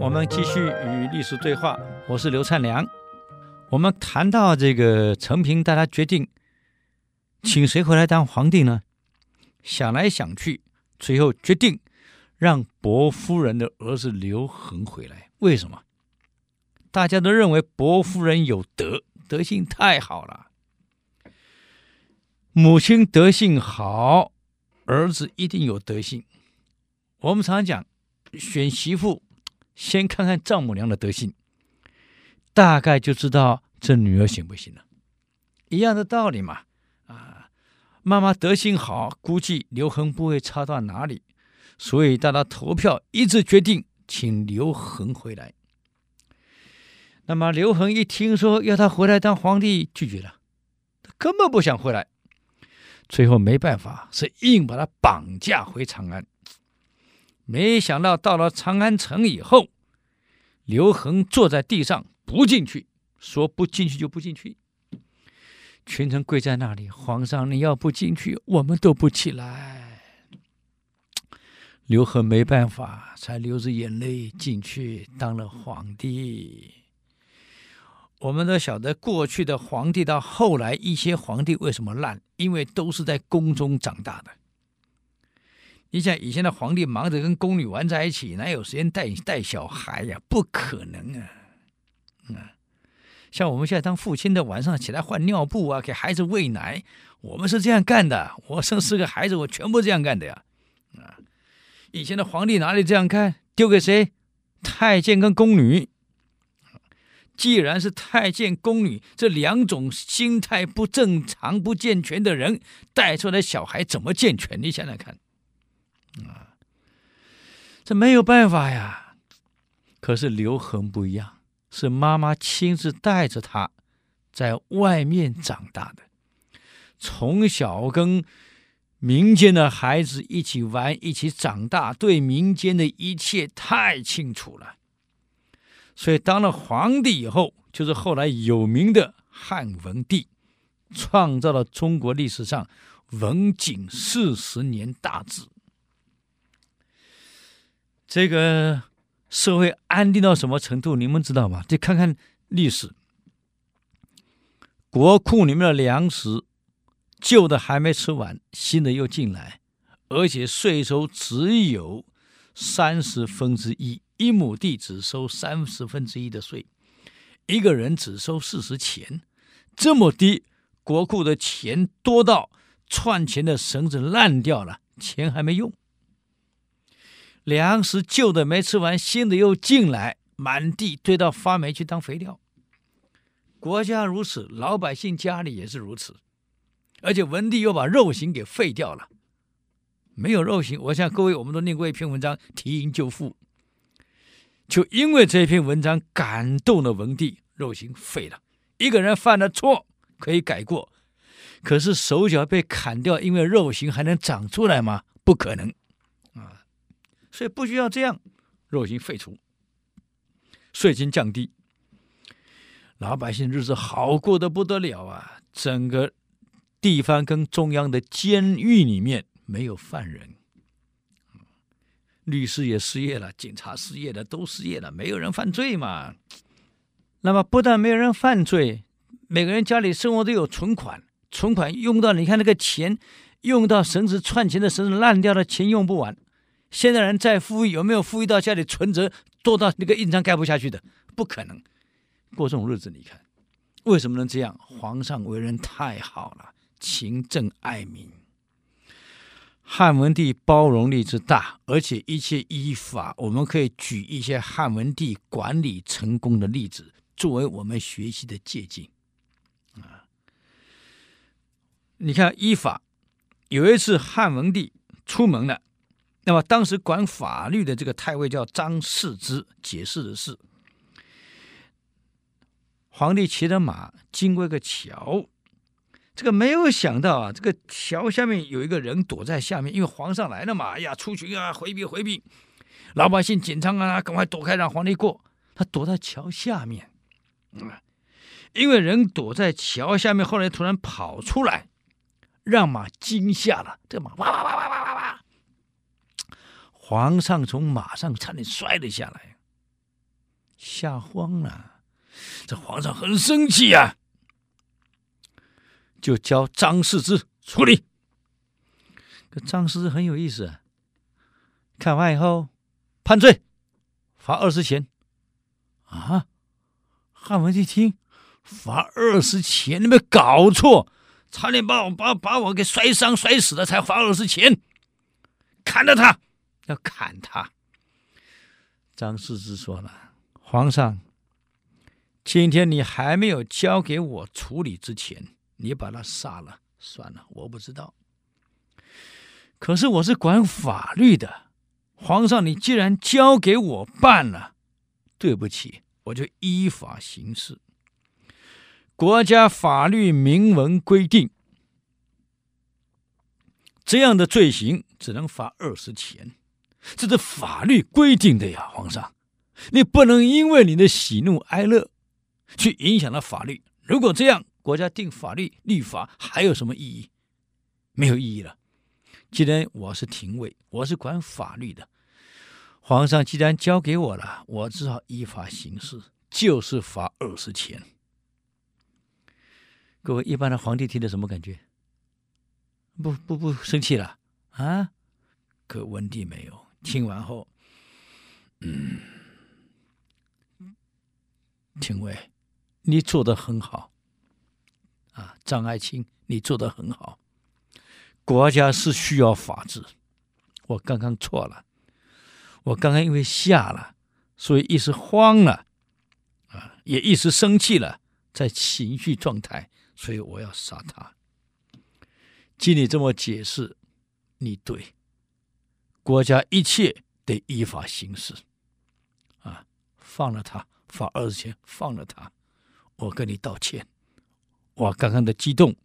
我们继续与历史对话。我是刘灿良。我们谈到这个陈平，大家决定请谁回来当皇帝呢？想来想去，最后决定让薄夫人的儿子刘恒回来。为什么？大家都认为薄夫人有德，德性太好了。母亲德性好，儿子一定有德性。我们常常讲，选媳妇。先看看丈母娘的德性，大概就知道这女儿行不行了。一样的道理嘛，啊，妈妈德性好，估计刘恒不会差到哪里，所以大家投票一致决定请刘恒回来。那么刘恒一听说要他回来当皇帝，拒绝了，他根本不想回来。最后没办法，是硬把他绑架回长安。没想到到了长安城以后，刘恒坐在地上不进去，说不进去就不进去。群臣跪在那里，皇上你要不进去，我们都不起来。刘恒没办法，才流着眼泪进去当了皇帝。我们都晓得，过去的皇帝到后来一些皇帝为什么烂，因为都是在宫中长大的。你想以前的皇帝忙着跟宫女玩在一起，哪有时间带带小孩呀？不可能啊！啊，像我们现在当父亲的，晚上起来换尿布啊，给孩子喂奶，我们是这样干的。我生四个孩子，我全部这样干的呀！啊，以前的皇帝哪里这样干？丢给谁？太监跟宫女。既然是太监、宫女这两种心态不正常、不健全的人带出来小孩，怎么健全？你想想看。这没有办法呀。可是刘恒不一样，是妈妈亲自带着他在外面长大的，从小跟民间的孩子一起玩，一起长大，对民间的一切太清楚了。所以当了皇帝以后，就是后来有名的汉文帝，创造了中国历史上文景四十年大治。这个社会安定到什么程度？你们知道吗？就看看历史，国库里面的粮食旧的还没吃完，新的又进来，而且税收只有三十分之一，一亩地只收三十分之一的税，一个人只收四十钱，这么低，国库的钱多到串钱的绳子烂掉了，钱还没用。粮食旧的没吃完，新的又进来，满地堆到发霉去当肥料。国家如此，老百姓家里也是如此。而且文帝又把肉刑给废掉了，没有肉刑。我想各位我们都念过一篇文章《提营救父》，就因为这篇文章感动了文帝，肉刑废了。一个人犯了错可以改过，可是手脚被砍掉，因为肉刑还能长出来吗？不可能。所以不需要这样，肉刑废除，税金降低，老百姓日子好过得不得了啊！整个地方跟中央的监狱里面没有犯人，律师也失业了，警察失业了，都失业了，没有人犯罪嘛。那么不但没有人犯罪，每个人家里生活都有存款，存款用到，你看那个钱用到绳子串钱的绳子烂掉了，钱用不完。现在人再富裕，有没有富裕到家里存折多到那个印章盖不下去的？不可能。过这种日子，你看为什么能这样？皇上为人太好了，勤政爱民。汉文帝包容力之大，而且一切依法，我们可以举一些汉文帝管理成功的例子，作为我们学习的借鉴。啊，你看依法，有一次汉文帝出门了。那么当时管法律的这个太尉叫张世之，解释的是，皇帝骑着马经过一个桥，这个没有想到啊，这个桥下面有一个人躲在下面，因为皇上来了嘛，哎呀，出巡啊，回避回避，老百姓紧张啊，赶快躲开，让皇帝过。他躲在桥下面，嗯，因为人躲在桥下面，后来突然跑出来，让马惊吓了，这马哇哇哇哇哇哇。皇上从马上差点摔了下来，吓慌了。这皇上很生气呀、啊，就交张世之处理。这张世之很有意思啊，看完以后判罪，罚二十钱。啊，汉文帝听，罚二十钱，你没搞错？差点把我把把我给摔伤摔死了，才罚二十钱，砍了他，要砍他。张世之说了：“皇上，今天你还没有交给我处理之前，你把他杀了算了，我不知道。可是我是管法律的，皇上，你既然交给我办了，对不起，我就依法行事。”国家法律明文规定，这样的罪行只能罚二十钱，这是法律规定的呀，皇上，你不能因为你的喜怒哀乐去影响了法律。如果这样，国家定法律立法还有什么意义？没有意义了。既然我是廷尉，我是管法律的，皇上既然交给我了，我只好依法行事，就是罚二十钱。各位，一般的皇帝听的什么感觉？不不不，生气了啊？可文帝没有，听完后，嗯，廷尉，你做得很好啊，张爱卿，你做得很好。国家是需要法治，我刚刚错了，我刚刚因为吓了，所以一时慌了，啊，也一时生气了，在情绪状态。所以我要杀他。经你这么解释，你对，国家一切得依法行事，啊，放了他，罚二十钱，放了他，我跟你道歉，我刚刚的激动，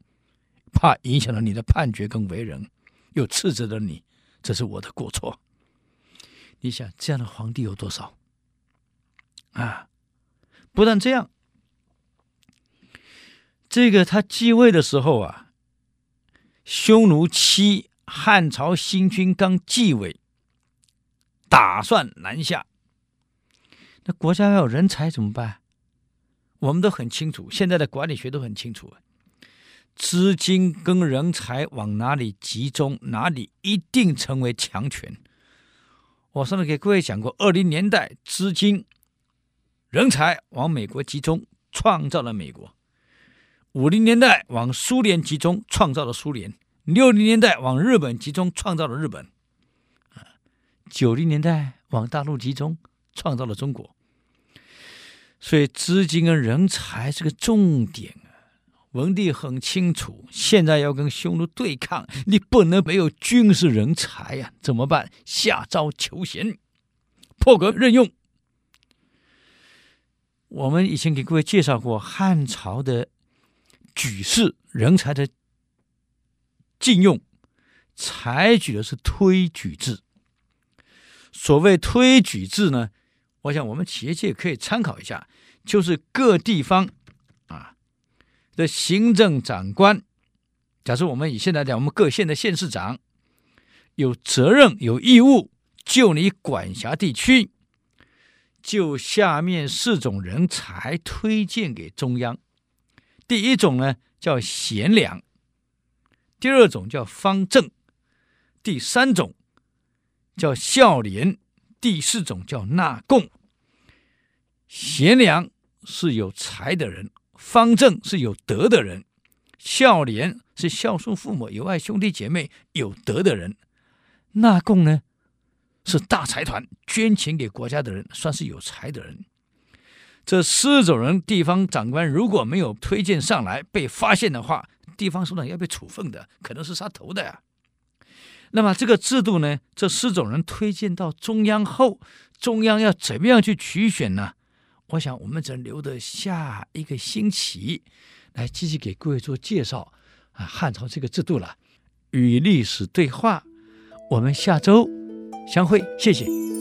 怕影响了你的判决跟为人，又斥责了你，这是我的过错。你想这样的皇帝有多少？啊，不但这样。这个他继位的时候啊，匈奴七汉朝新军刚继位，打算南下。那国家要有人才怎么办？我们都很清楚，现在的管理学都很清楚，资金跟人才往哪里集中，哪里一定成为强权。我上次给各位讲过，二零年代资金、人才往美国集中，创造了美国。五零年代往苏联集中，创造了苏联；六零年代往日本集中，创造了日本；啊九零年代往大陆集中，创造了中国。所以资金跟人才是个重点啊！文帝很清楚，现在要跟匈奴对抗，你不能没有军事人才呀、怎么办？下诏求贤，破格任用。我们以前给各位介绍过汉朝的。举世人才的禁用，采取的是推举制。所谓推举制呢，我想我们企业界可以参考一下，就是各地方啊的行政长官，假设我们以现在讲，我们各县的县市长有责任、有义务就你管辖地区，就下面四种人才推荐给中央。第一种呢叫贤良，第二种叫方正，第三种叫孝廉，第四种叫纳贡。贤良是有才的人，方正是有德的人，孝廉是孝顺父母、友爱兄弟姐妹、有德的人，纳贡呢是大财团捐钱给国家的人，算是有才的人。这四种人，地方长官如果没有推荐上来，被发现的话，地方首长要被处分的，可能是杀头的呀。那么这个制度呢，这四种人推荐到中央后，中央要怎么样去取选呢？我想我们只能留着下一个星期来继续给各位做介绍啊，汉朝这个制度了。与历史对话，我们下周相会，谢谢。